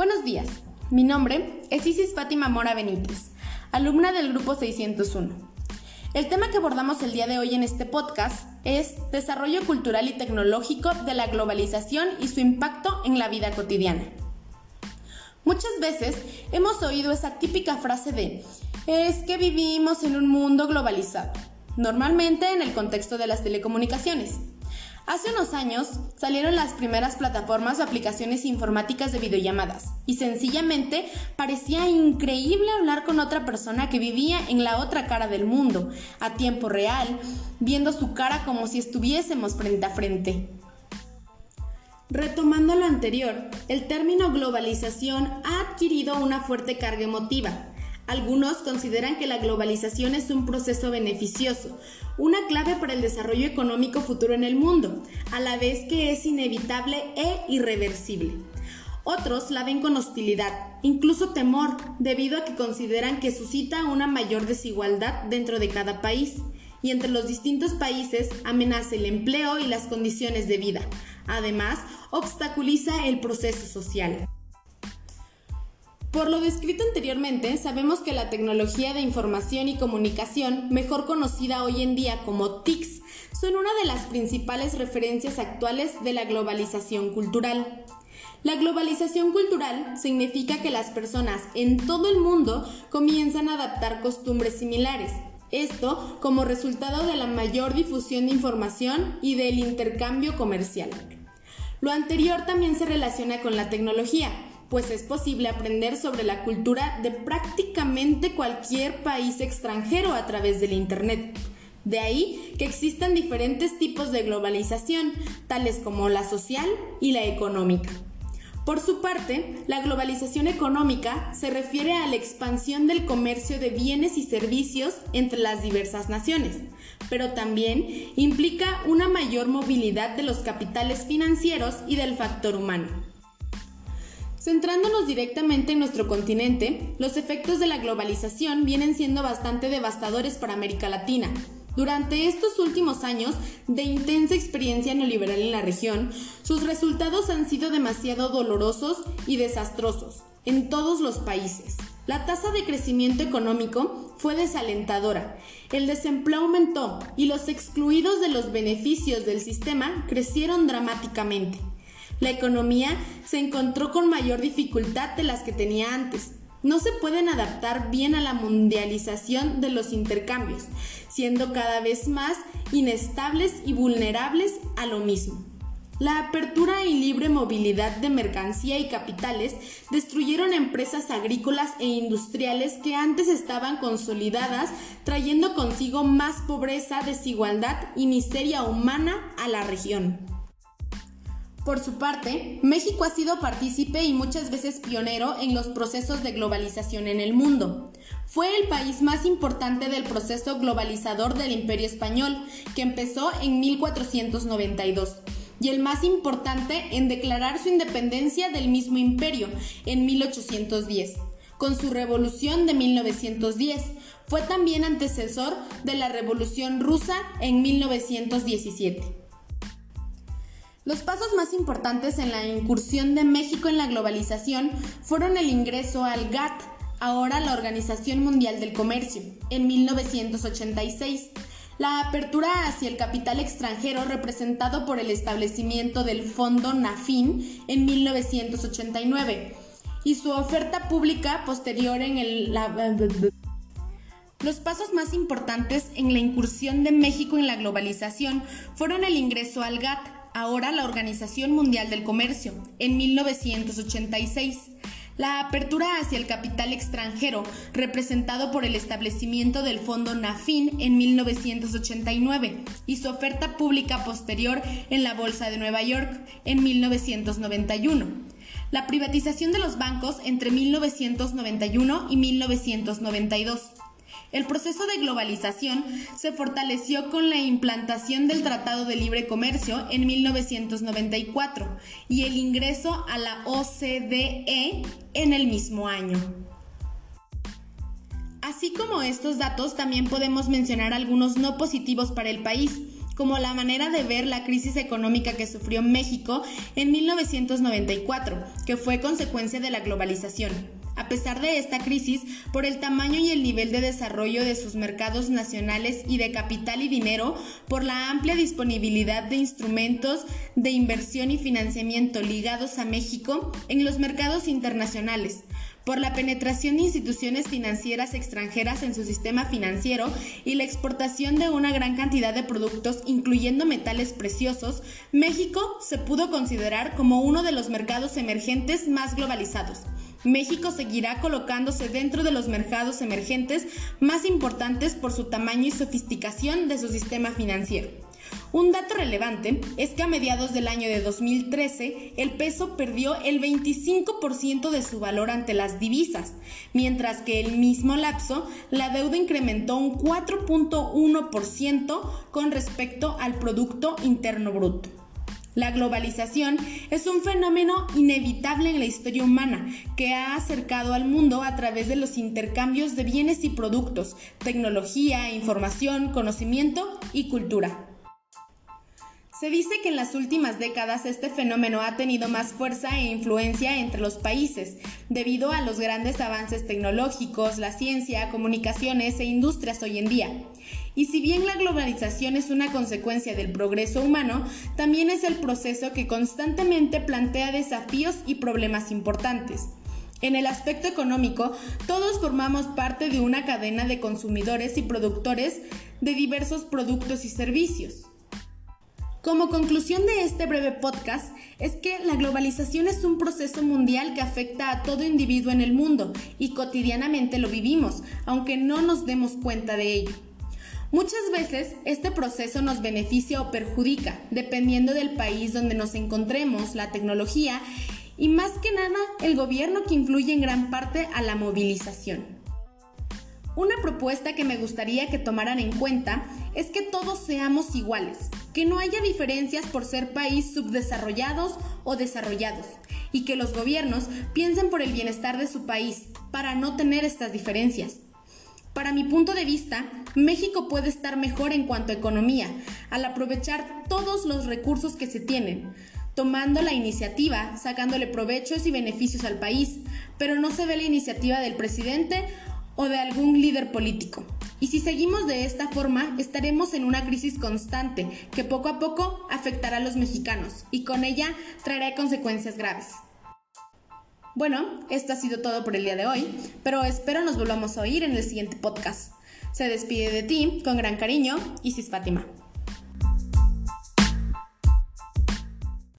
Buenos días, mi nombre es Isis Fátima Mora Benítez, alumna del grupo 601. El tema que abordamos el día de hoy en este podcast es Desarrollo Cultural y Tecnológico de la Globalización y su impacto en la vida cotidiana. Muchas veces hemos oído esa típica frase de es que vivimos en un mundo globalizado, normalmente en el contexto de las telecomunicaciones. Hace unos años salieron las primeras plataformas o aplicaciones informáticas de videollamadas y sencillamente parecía increíble hablar con otra persona que vivía en la otra cara del mundo, a tiempo real, viendo su cara como si estuviésemos frente a frente. Retomando lo anterior, el término globalización ha adquirido una fuerte carga emotiva, algunos consideran que la globalización es un proceso beneficioso, una clave para el desarrollo económico futuro en el mundo, a la vez que es inevitable e irreversible. Otros la ven con hostilidad, incluso temor, debido a que consideran que suscita una mayor desigualdad dentro de cada país y entre los distintos países amenaza el empleo y las condiciones de vida. Además, obstaculiza el proceso social. Por lo descrito anteriormente, sabemos que la tecnología de información y comunicación, mejor conocida hoy en día como TICs, son una de las principales referencias actuales de la globalización cultural. La globalización cultural significa que las personas en todo el mundo comienzan a adaptar costumbres similares, esto como resultado de la mayor difusión de información y del intercambio comercial. Lo anterior también se relaciona con la tecnología, pues es posible aprender sobre la cultura de prácticamente cualquier país extranjero a través del Internet. De ahí que existan diferentes tipos de globalización, tales como la social y la económica. Por su parte, la globalización económica se refiere a la expansión del comercio de bienes y servicios entre las diversas naciones, pero también implica una mayor movilidad de los capitales financieros y del factor humano. Centrándonos directamente en nuestro continente, los efectos de la globalización vienen siendo bastante devastadores para América Latina. Durante estos últimos años de intensa experiencia neoliberal en la región, sus resultados han sido demasiado dolorosos y desastrosos en todos los países. La tasa de crecimiento económico fue desalentadora, el desempleo aumentó y los excluidos de los beneficios del sistema crecieron dramáticamente la economía se encontró con mayor dificultad de las que tenía antes. No se pueden adaptar bien a la mundialización de los intercambios, siendo cada vez más inestables y vulnerables a lo mismo. La apertura y libre movilidad de mercancía y capitales destruyeron empresas agrícolas e industriales que antes estaban consolidadas, trayendo consigo más pobreza, desigualdad y miseria humana a la región. Por su parte, México ha sido partícipe y muchas veces pionero en los procesos de globalización en el mundo. Fue el país más importante del proceso globalizador del Imperio Español, que empezó en 1492, y el más importante en declarar su independencia del mismo imperio en 1810 con su revolución de 1910. Fue también antecesor de la Revolución rusa en 1917. Los pasos más importantes en la incursión de México en la globalización fueron el ingreso al GATT, ahora la Organización Mundial del Comercio, en 1986, la apertura hacia el capital extranjero representado por el establecimiento del Fondo NAFIN en 1989 y su oferta pública posterior en el... los pasos más importantes en la incursión de México en la globalización fueron el ingreso al GATT, ahora la Organización Mundial del Comercio, en 1986. La apertura hacia el capital extranjero, representado por el establecimiento del Fondo NAFIN en 1989 y su oferta pública posterior en la Bolsa de Nueva York en 1991. La privatización de los bancos entre 1991 y 1992 el proceso de globalización se fortaleció con la implantación del Tratado de Libre Comercio en 1994 y el ingreso a la OCDE en el mismo año. Así como estos datos, también podemos mencionar algunos no positivos para el país, como la manera de ver la crisis económica que sufrió México en 1994, que fue consecuencia de la globalización. A pesar de esta crisis, por el tamaño y el nivel de desarrollo de sus mercados nacionales y de capital y dinero, por la amplia disponibilidad de instrumentos de inversión y financiamiento ligados a México en los mercados internacionales, por la penetración de instituciones financieras extranjeras en su sistema financiero y la exportación de una gran cantidad de productos, incluyendo metales preciosos, México se pudo considerar como uno de los mercados emergentes más globalizados. México seguirá colocándose dentro de los mercados emergentes más importantes por su tamaño y sofisticación de su sistema financiero. Un dato relevante es que a mediados del año de 2013 el peso perdió el 25% de su valor ante las divisas, mientras que el mismo lapso la deuda incrementó un 4.1% con respecto al Producto Interno Bruto. La globalización es un fenómeno inevitable en la historia humana que ha acercado al mundo a través de los intercambios de bienes y productos, tecnología, información, conocimiento y cultura. Se dice que en las últimas décadas este fenómeno ha tenido más fuerza e influencia entre los países, debido a los grandes avances tecnológicos, la ciencia, comunicaciones e industrias hoy en día. Y si bien la globalización es una consecuencia del progreso humano, también es el proceso que constantemente plantea desafíos y problemas importantes. En el aspecto económico, todos formamos parte de una cadena de consumidores y productores de diversos productos y servicios. Como conclusión de este breve podcast es que la globalización es un proceso mundial que afecta a todo individuo en el mundo y cotidianamente lo vivimos, aunque no nos demos cuenta de ello. Muchas veces este proceso nos beneficia o perjudica, dependiendo del país donde nos encontremos, la tecnología y más que nada el gobierno que influye en gran parte a la movilización. Una propuesta que me gustaría que tomaran en cuenta es que todos seamos iguales, que no haya diferencias por ser país subdesarrollados o desarrollados, y que los gobiernos piensen por el bienestar de su país para no tener estas diferencias. Para mi punto de vista, México puede estar mejor en cuanto a economía, al aprovechar todos los recursos que se tienen, tomando la iniciativa, sacándole provechos y beneficios al país, pero no se ve la iniciativa del presidente o de algún líder político. Y si seguimos de esta forma, estaremos en una crisis constante que poco a poco afectará a los mexicanos y con ella traerá consecuencias graves. Bueno, esto ha sido todo por el día de hoy, pero espero nos volvamos a oír en el siguiente podcast. Se despide de ti con gran cariño, Isis Fátima.